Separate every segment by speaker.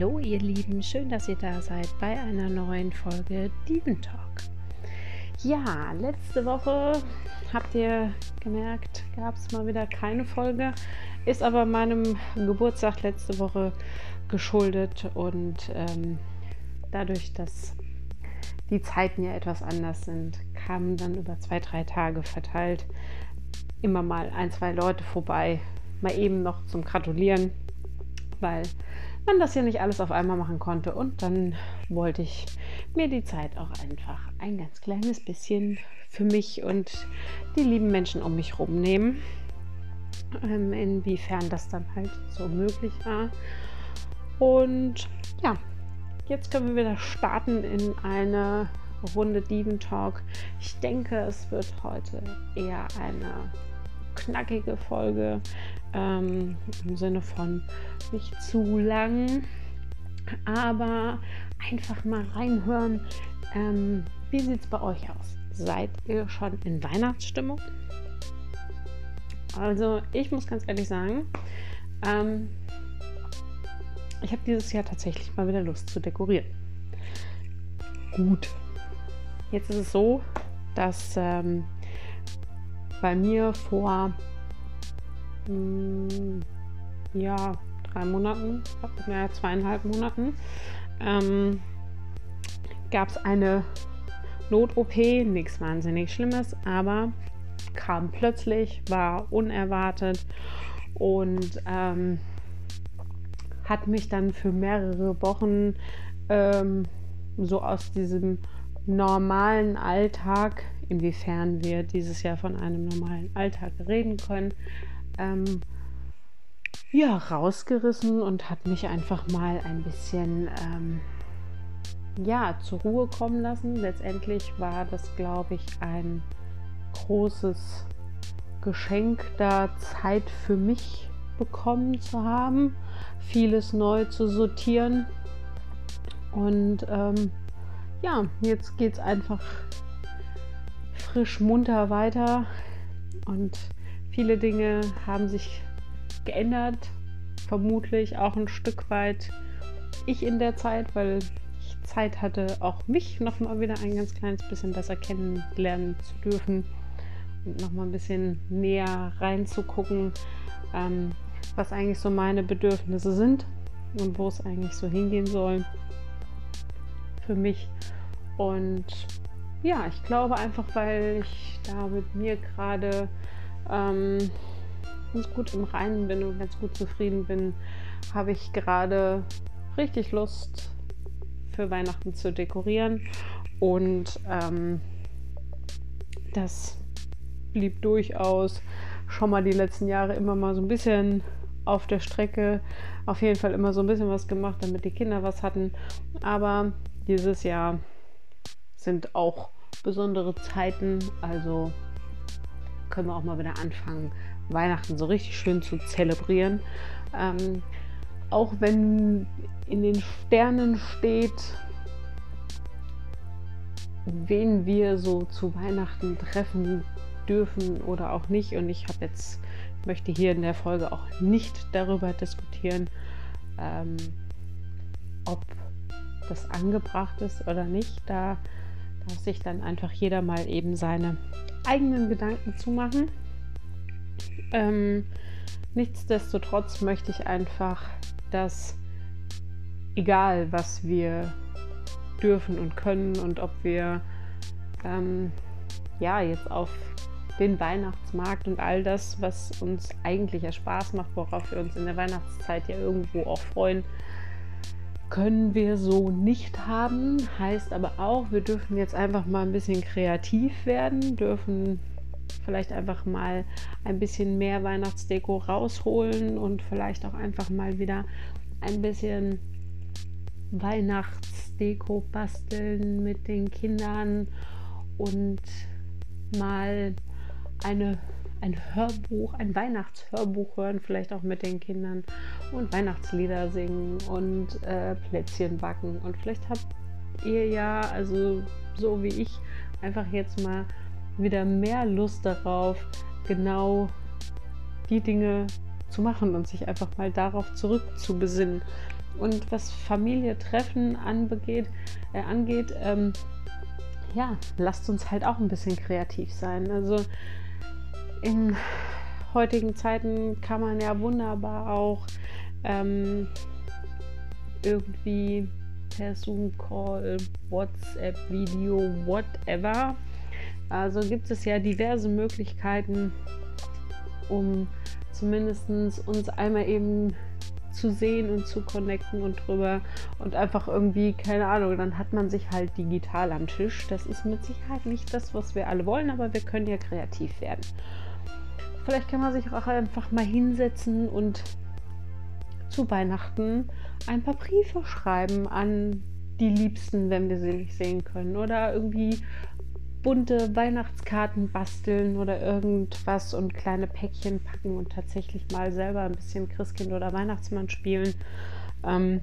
Speaker 1: Hallo ihr Lieben, schön, dass ihr da seid bei einer neuen Folge Diven Talk. Ja, letzte Woche habt ihr gemerkt, gab es mal wieder keine Folge, ist aber meinem Geburtstag letzte Woche geschuldet und ähm, dadurch, dass die Zeiten ja etwas anders sind, kamen dann über zwei, drei Tage verteilt immer mal ein, zwei Leute vorbei, mal eben noch zum Gratulieren, weil man das ja nicht alles auf einmal machen konnte. Und dann wollte ich mir die Zeit auch einfach ein ganz kleines bisschen für mich und die lieben Menschen um mich herum nehmen. Ähm, inwiefern das dann halt so möglich war. Und ja, jetzt können wir wieder starten in eine Runde Diven Talk. Ich denke, es wird heute eher eine knackige Folge ähm, im Sinne von nicht zu lang, aber einfach mal reinhören. Ähm, wie sieht es bei euch aus? Seid ihr schon in Weihnachtsstimmung? Also ich muss ganz ehrlich sagen, ähm, ich habe dieses Jahr tatsächlich mal wieder Lust zu dekorieren. Gut. Jetzt ist es so, dass ähm, bei mir vor mh, hm, ja, drei Monaten, mehr zweieinhalb Monaten, ähm, gab es eine Not-OP, nichts wahnsinnig Schlimmes, aber kam plötzlich, war unerwartet und ähm, hat mich dann für mehrere Wochen ähm, so aus diesem normalen Alltag, inwiefern wir dieses Jahr von einem normalen Alltag reden können, ähm, ja, rausgerissen und hat mich einfach mal ein bisschen ähm, ja, zur Ruhe kommen lassen. Letztendlich war das, glaube ich, ein großes Geschenk, da Zeit für mich bekommen zu haben, vieles neu zu sortieren. Und ähm, ja, jetzt geht es einfach frisch munter weiter und viele Dinge haben sich geändert, vermutlich auch ein Stück weit ich in der Zeit, weil ich Zeit hatte, auch mich noch mal wieder ein ganz kleines bisschen besser kennenlernen zu dürfen und noch mal ein bisschen näher reinzugucken, ähm, was eigentlich so meine Bedürfnisse sind und wo es eigentlich so hingehen soll für mich. Und ja, ich glaube einfach, weil ich da mit mir gerade ähm, ganz gut im Reinen bin und ganz gut zufrieden bin, habe ich gerade richtig Lust für Weihnachten zu dekorieren. Und ähm, das blieb durchaus schon mal die letzten Jahre immer mal so ein bisschen auf der Strecke. Auf jeden Fall immer so ein bisschen was gemacht, damit die Kinder was hatten. Aber dieses Jahr sind auch besondere Zeiten. Also können wir auch mal wieder anfangen, Weihnachten so richtig schön zu zelebrieren. Ähm, auch wenn in den Sternen steht, wen wir so zu Weihnachten treffen dürfen oder auch nicht. Und ich habe jetzt möchte hier in der Folge auch nicht darüber diskutieren, ähm, ob das angebracht ist oder nicht. Da darf sich dann einfach jeder mal eben seine eigenen Gedanken zu machen. Ähm, nichtsdestotrotz möchte ich einfach, dass egal was wir dürfen und können und ob wir ähm, ja jetzt auf den Weihnachtsmarkt und all das, was uns eigentlich ja Spaß macht, worauf wir uns in der Weihnachtszeit ja irgendwo auch freuen, können wir so nicht haben. Heißt aber auch, wir dürfen jetzt einfach mal ein bisschen kreativ werden, dürfen vielleicht einfach mal ein bisschen mehr Weihnachtsdeko rausholen und vielleicht auch einfach mal wieder ein bisschen Weihnachtsdeko basteln mit den Kindern und mal eine ein Hörbuch, ein Weihnachtshörbuch hören, vielleicht auch mit den Kindern und Weihnachtslieder singen und äh, Plätzchen backen. Und vielleicht habt ihr ja, also so wie ich, einfach jetzt mal wieder mehr Lust darauf, genau die Dinge zu machen und sich einfach mal darauf zurückzubesinnen. und was Familie treffen anbegeht, äh, angeht, ähm, ja, lasst uns halt auch ein bisschen kreativ sein. Also in heutigen Zeiten kann man ja wunderbar auch ähm, irgendwie per Zoom-Call, WhatsApp-Video, whatever. Also gibt es ja diverse Möglichkeiten, um zumindest uns einmal eben zu sehen und zu connecten und drüber und einfach irgendwie, keine Ahnung, dann hat man sich halt digital am Tisch. Das ist mit Sicherheit nicht das, was wir alle wollen, aber wir können ja kreativ werden. Vielleicht kann man sich auch einfach mal hinsetzen und zu Weihnachten ein paar Briefe schreiben an die Liebsten, wenn wir sie nicht sehen können. Oder irgendwie bunte Weihnachtskarten basteln oder irgendwas und kleine Päckchen packen und tatsächlich mal selber ein bisschen Christkind oder Weihnachtsmann spielen. Ähm,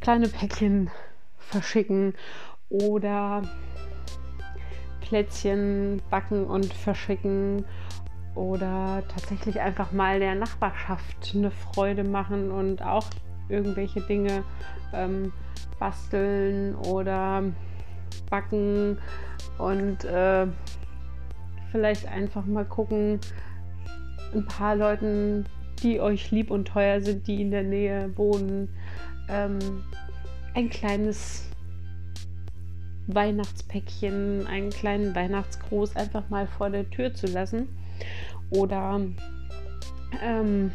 Speaker 1: kleine Päckchen verschicken oder Plätzchen backen und verschicken oder tatsächlich einfach mal der Nachbarschaft eine Freude machen und auch irgendwelche Dinge ähm, basteln oder backen und äh, vielleicht einfach mal gucken, ein paar Leuten, die euch lieb und teuer sind, die in der Nähe wohnen, ähm, ein kleines Weihnachtspäckchen, einen kleinen Weihnachtsgruß einfach mal vor der Tür zu lassen. Oder ähm,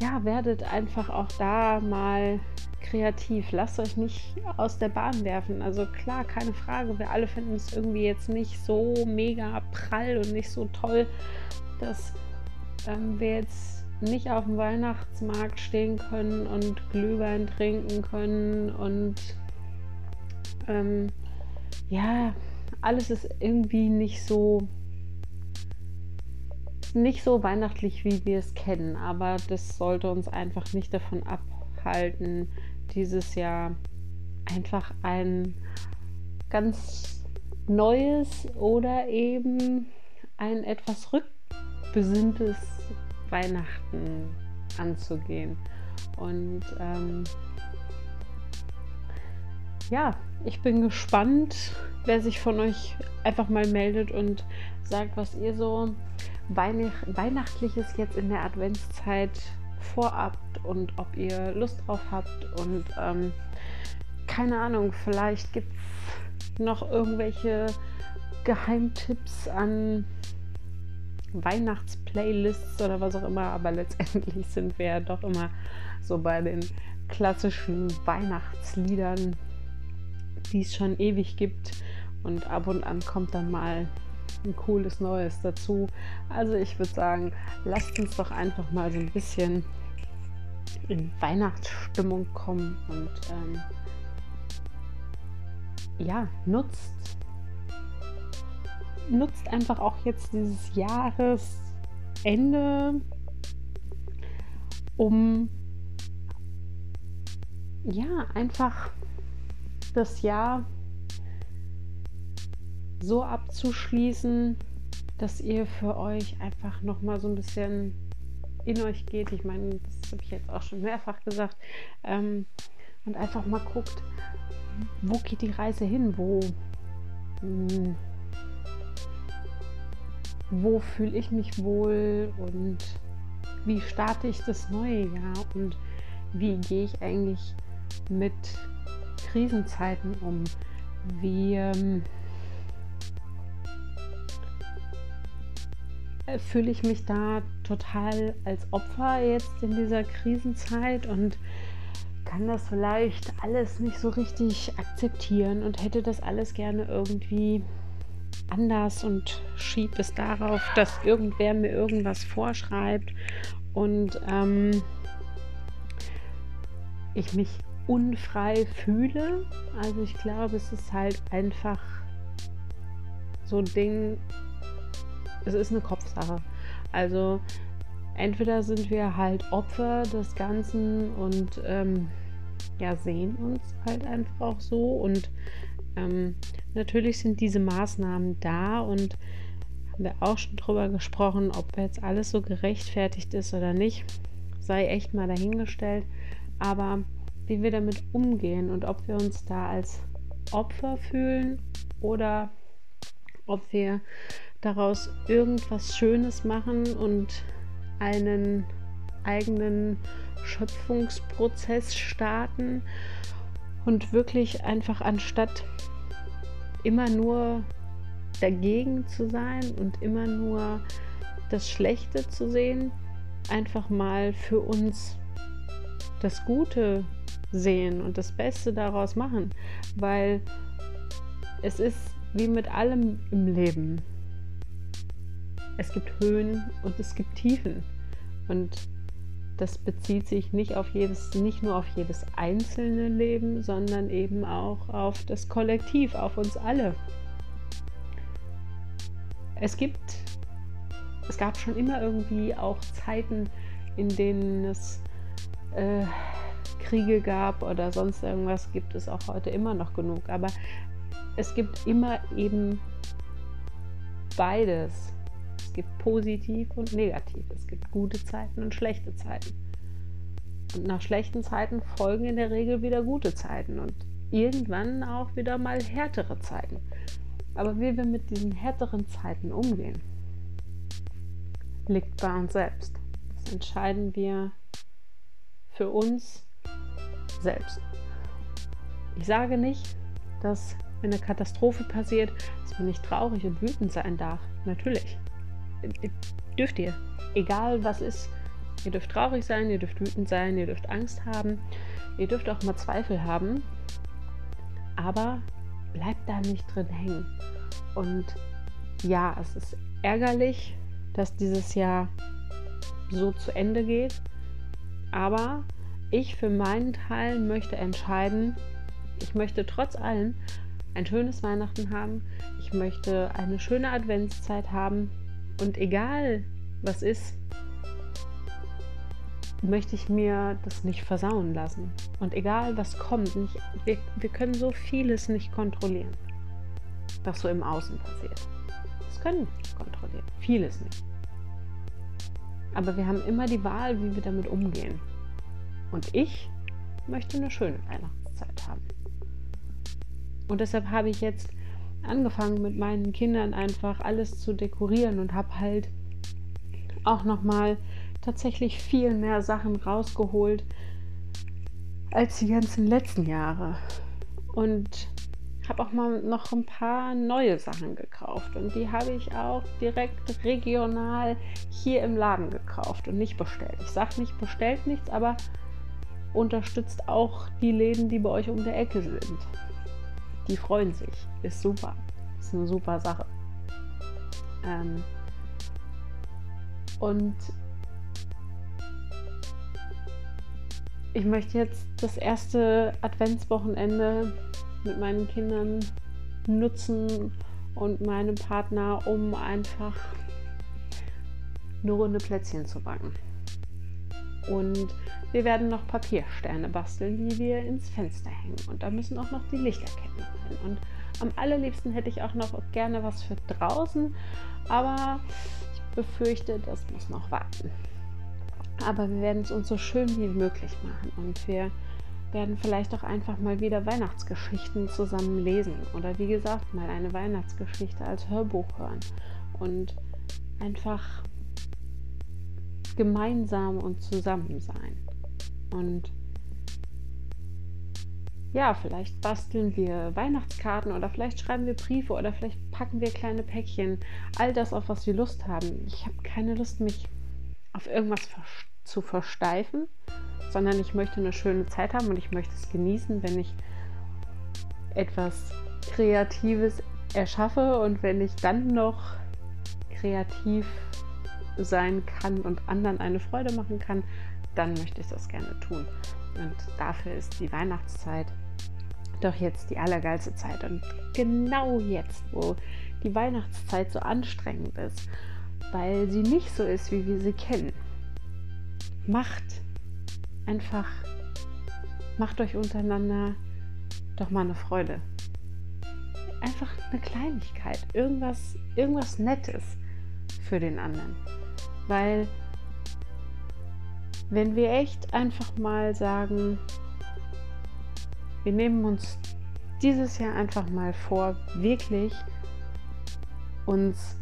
Speaker 1: ja, werdet einfach auch da mal kreativ. Lasst euch nicht aus der Bahn werfen. Also klar, keine Frage. Wir alle finden es irgendwie jetzt nicht so mega prall und nicht so toll, dass ähm, wir jetzt nicht auf dem Weihnachtsmarkt stehen können und Glühwein trinken können und ähm, ja, alles ist irgendwie nicht so nicht so weihnachtlich, wie wir es kennen, aber das sollte uns einfach nicht davon abhalten, dieses Jahr einfach ein ganz neues oder eben ein etwas rückbesinntes Weihnachten anzugehen. Und ähm, ja, ich bin gespannt, wer sich von euch einfach mal meldet und sagt, was ihr so Weihnachtliches jetzt in der Adventszeit vorhabt und ob ihr Lust drauf habt. Und ähm, keine Ahnung, vielleicht gibt es noch irgendwelche Geheimtipps an Weihnachtsplaylists oder was auch immer. Aber letztendlich sind wir ja doch immer so bei den klassischen Weihnachtsliedern, die es schon ewig gibt. Und ab und an kommt dann mal ein cooles Neues dazu. Also ich würde sagen, lasst uns doch einfach mal so ein bisschen in Weihnachtsstimmung kommen und ähm, ja, nutzt, nutzt einfach auch jetzt dieses Jahresende, um ja, einfach das Jahr so abzuschließen, dass ihr für euch einfach noch mal so ein bisschen in euch geht. Ich meine, das habe ich jetzt auch schon mehrfach gesagt. Ähm, und einfach mal guckt, wo geht die Reise hin? Wo, mh, hm, wo fühle ich mich wohl und wie starte ich das neue Jahr und wie gehe ich eigentlich mit Krisenzeiten um? Wie ähm, fühle ich mich da total als Opfer jetzt in dieser Krisenzeit und kann das vielleicht alles nicht so richtig akzeptieren und hätte das alles gerne irgendwie anders und schiebe es darauf, dass irgendwer mir irgendwas vorschreibt und ähm, ich mich unfrei fühle. Also ich glaube, es ist halt einfach so ein Ding, es ist eine Kopfsache. Also entweder sind wir halt Opfer des Ganzen und ähm, ja, sehen uns halt einfach auch so. Und ähm, natürlich sind diese Maßnahmen da und haben wir auch schon drüber gesprochen, ob jetzt alles so gerechtfertigt ist oder nicht. sei echt mal dahingestellt. Aber wie wir damit umgehen und ob wir uns da als Opfer fühlen oder ob wir daraus irgendwas Schönes machen und einen eigenen Schöpfungsprozess starten und wirklich einfach anstatt immer nur dagegen zu sein und immer nur das Schlechte zu sehen, einfach mal für uns das Gute sehen und das Beste daraus machen, weil es ist wie mit allem im Leben. Es gibt Höhen und es gibt Tiefen und das bezieht sich nicht auf jedes, nicht nur auf jedes einzelne Leben, sondern eben auch auf das Kollektiv, auf uns alle. Es gibt, es gab schon immer irgendwie auch Zeiten, in denen es äh, Kriege gab oder sonst irgendwas, gibt es auch heute immer noch genug. Aber es gibt immer eben beides. Es gibt positiv und negativ. Es gibt gute Zeiten und schlechte Zeiten. Und nach schlechten Zeiten folgen in der Regel wieder gute Zeiten und irgendwann auch wieder mal härtere Zeiten. Aber wie wir mit diesen härteren Zeiten umgehen, liegt bei uns selbst. Das entscheiden wir für uns selbst. Ich sage nicht, dass wenn eine Katastrophe passiert, dass man nicht traurig und wütend sein darf. Natürlich dürft ihr. Egal was ist. Ihr dürft traurig sein, ihr dürft wütend sein, ihr dürft Angst haben, ihr dürft auch mal Zweifel haben. Aber bleibt da nicht drin hängen. Und ja, es ist ärgerlich, dass dieses Jahr so zu Ende geht. Aber ich für meinen Teil möchte entscheiden, ich möchte trotz allem ein schönes Weihnachten haben. Ich möchte eine schöne Adventszeit haben. Und egal was ist, möchte ich mir das nicht versauen lassen. Und egal was kommt, nicht, wir, wir können so vieles nicht kontrollieren, was so im Außen passiert. Das können wir nicht kontrollieren. Vieles nicht. Aber wir haben immer die Wahl, wie wir damit umgehen. Und ich möchte eine schöne Weihnachtszeit haben. Und deshalb habe ich jetzt angefangen mit meinen Kindern einfach alles zu dekorieren und habe halt auch noch mal tatsächlich viel mehr Sachen rausgeholt als die ganzen letzten Jahre und habe auch mal noch ein paar neue Sachen gekauft und die habe ich auch direkt regional hier im Laden gekauft und nicht bestellt. Ich sage nicht bestellt nichts, aber unterstützt auch die Läden, die bei euch um der Ecke sind. Die freuen sich. Ist super. Ist eine super Sache. Ähm und ich möchte jetzt das erste Adventswochenende mit meinen Kindern nutzen und meinem Partner, um einfach eine Runde Plätzchen zu backen. Und wir werden noch Papiersterne basteln, die wir ins Fenster hängen. Und da müssen auch noch die Lichterketten rein. Und am allerliebsten hätte ich auch noch gerne was für draußen, aber ich befürchte, das muss noch warten. Aber wir werden es uns so schön wie möglich machen und wir werden vielleicht auch einfach mal wieder Weihnachtsgeschichten zusammen lesen oder wie gesagt mal eine Weihnachtsgeschichte als Hörbuch hören und einfach gemeinsam und zusammen sein. Und ja, vielleicht basteln wir Weihnachtskarten oder vielleicht schreiben wir Briefe oder vielleicht packen wir kleine Päckchen. All das, auf was wir Lust haben. Ich habe keine Lust, mich auf irgendwas zu versteifen, sondern ich möchte eine schöne Zeit haben und ich möchte es genießen, wenn ich etwas Kreatives erschaffe und wenn ich dann noch kreativ sein kann und anderen eine Freude machen kann, dann möchte ich das gerne tun. Und dafür ist die Weihnachtszeit doch jetzt die allergeilste Zeit. Und genau jetzt, wo die Weihnachtszeit so anstrengend ist, weil sie nicht so ist, wie wir sie kennen, macht einfach, macht euch untereinander doch mal eine Freude. Einfach eine Kleinigkeit, irgendwas, irgendwas Nettes für den anderen. Weil wenn wir echt einfach mal sagen, wir nehmen uns dieses Jahr einfach mal vor, wirklich uns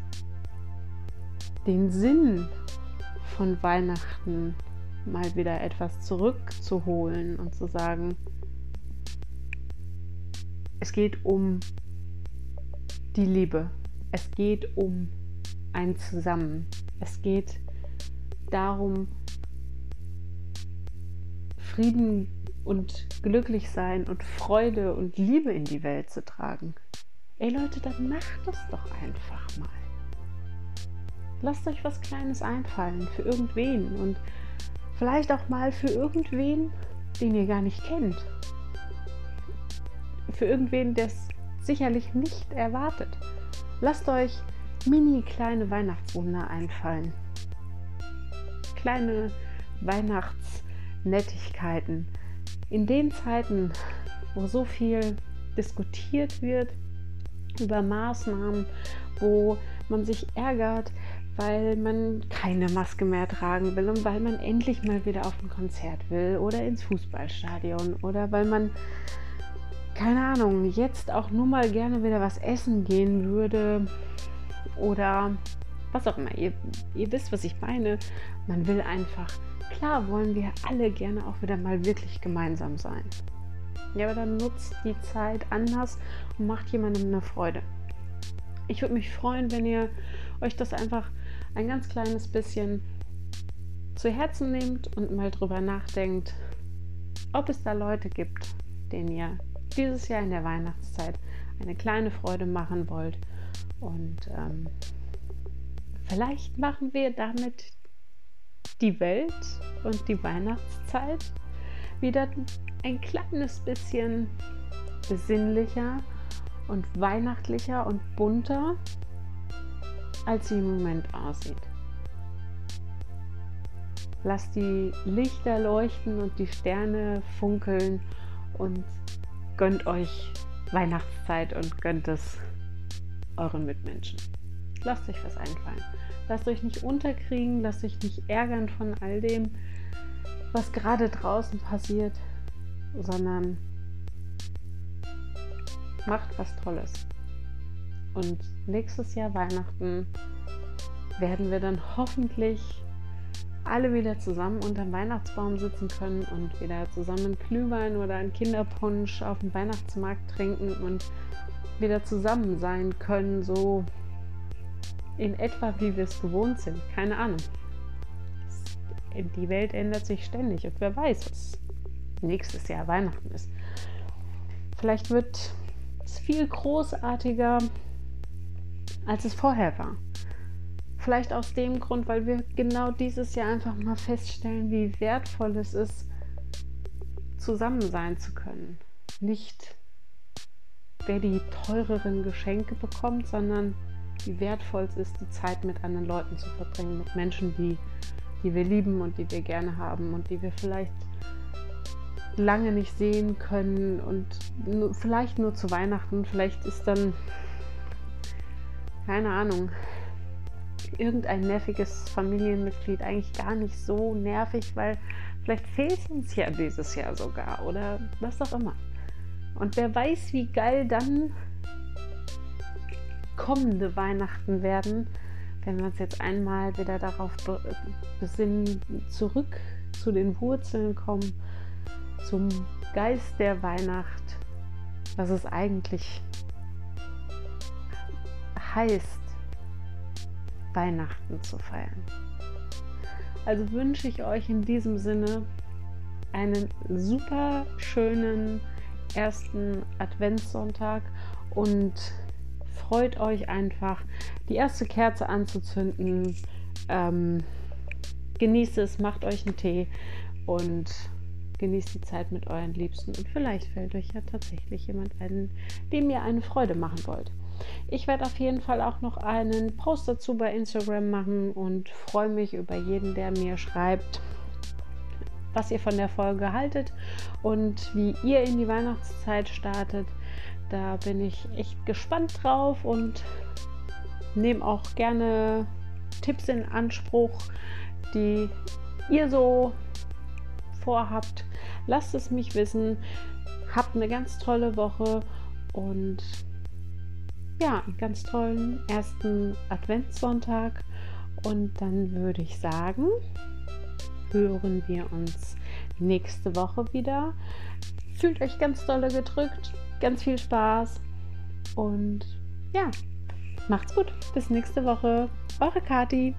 Speaker 1: den Sinn von Weihnachten mal wieder etwas zurückzuholen und zu sagen, es geht um die Liebe, es geht um ein Zusammen, es geht darum, Frieden und glücklich sein und Freude und Liebe in die Welt zu tragen. Ey Leute, dann macht es doch einfach mal. Lasst euch was Kleines einfallen für irgendwen und vielleicht auch mal für irgendwen, den ihr gar nicht kennt. Für irgendwen, der es sicherlich nicht erwartet. Lasst euch mini kleine Weihnachtswunder einfallen. Kleine Weihnachtsnettigkeiten, in den Zeiten, wo so viel diskutiert wird über Maßnahmen, wo man sich ärgert, weil man keine Maske mehr tragen will und weil man endlich mal wieder auf ein Konzert will oder ins Fußballstadion oder weil man, keine Ahnung, jetzt auch nur mal gerne wieder was essen gehen würde oder was auch immer. Ihr, ihr wisst, was ich meine. Man will einfach Klar wollen wir alle gerne auch wieder mal wirklich gemeinsam sein. Ja, aber dann nutzt die Zeit anders und macht jemandem eine Freude. Ich würde mich freuen, wenn ihr euch das einfach ein ganz kleines bisschen zu Herzen nehmt und mal drüber nachdenkt, ob es da Leute gibt, denen ihr dieses Jahr in der Weihnachtszeit eine kleine Freude machen wollt. Und ähm, vielleicht machen wir damit die Welt und die Weihnachtszeit wieder ein kleines bisschen besinnlicher und weihnachtlicher und bunter, als sie im Moment aussieht. Lasst die Lichter leuchten und die Sterne funkeln und gönnt euch Weihnachtszeit und gönnt es euren Mitmenschen. Lasst euch was einfallen. Lasst euch nicht unterkriegen, lasst euch nicht ärgern von all dem, was gerade draußen passiert, sondern macht was Tolles. Und nächstes Jahr Weihnachten werden wir dann hoffentlich alle wieder zusammen unter dem Weihnachtsbaum sitzen können und wieder zusammen Glühwein oder einen Kinderpunsch auf dem Weihnachtsmarkt trinken und wieder zusammen sein können, so in etwa, wie wir es gewohnt sind. Keine Ahnung. Die Welt ändert sich ständig und wer weiß, was nächstes Jahr Weihnachten ist. Vielleicht wird es viel großartiger, als es vorher war. Vielleicht aus dem Grund, weil wir genau dieses Jahr einfach mal feststellen, wie wertvoll es ist, zusammen sein zu können. Nicht wer die teureren Geschenke bekommt, sondern wie wertvoll es ist, die Zeit mit anderen Leuten zu verbringen, mit Menschen, die, die wir lieben und die wir gerne haben und die wir vielleicht lange nicht sehen können und nur, vielleicht nur zu Weihnachten. Vielleicht ist dann, keine Ahnung, irgendein nerviges Familienmitglied eigentlich gar nicht so nervig, weil vielleicht fehlt uns ja dieses Jahr sogar oder was auch immer. Und wer weiß, wie geil dann kommende Weihnachten werden, wenn wir uns jetzt einmal wieder darauf besinnen, zurück zu den Wurzeln kommen, zum Geist der Weihnacht, was es eigentlich heißt, Weihnachten zu feiern. Also wünsche ich euch in diesem Sinne einen super schönen ersten Adventssonntag und freut euch einfach, die erste Kerze anzuzünden. Ähm, genießt es, macht euch einen Tee und genießt die Zeit mit euren Liebsten. Und vielleicht fällt euch ja tatsächlich jemand ein, dem ihr eine Freude machen wollt. Ich werde auf jeden Fall auch noch einen Post dazu bei Instagram machen und freue mich über jeden, der mir schreibt, was ihr von der Folge haltet und wie ihr in die Weihnachtszeit startet. Da bin ich echt gespannt drauf und nehme auch gerne Tipps in Anspruch, die ihr so vorhabt. Lasst es mich wissen. Habt eine ganz tolle Woche und ja, einen ganz tollen ersten Adventssonntag. Und dann würde ich sagen, hören wir uns nächste Woche wieder. Fühlt euch ganz dolle gedrückt, ganz viel Spaß und ja, macht's gut. Bis nächste Woche. Eure Kati.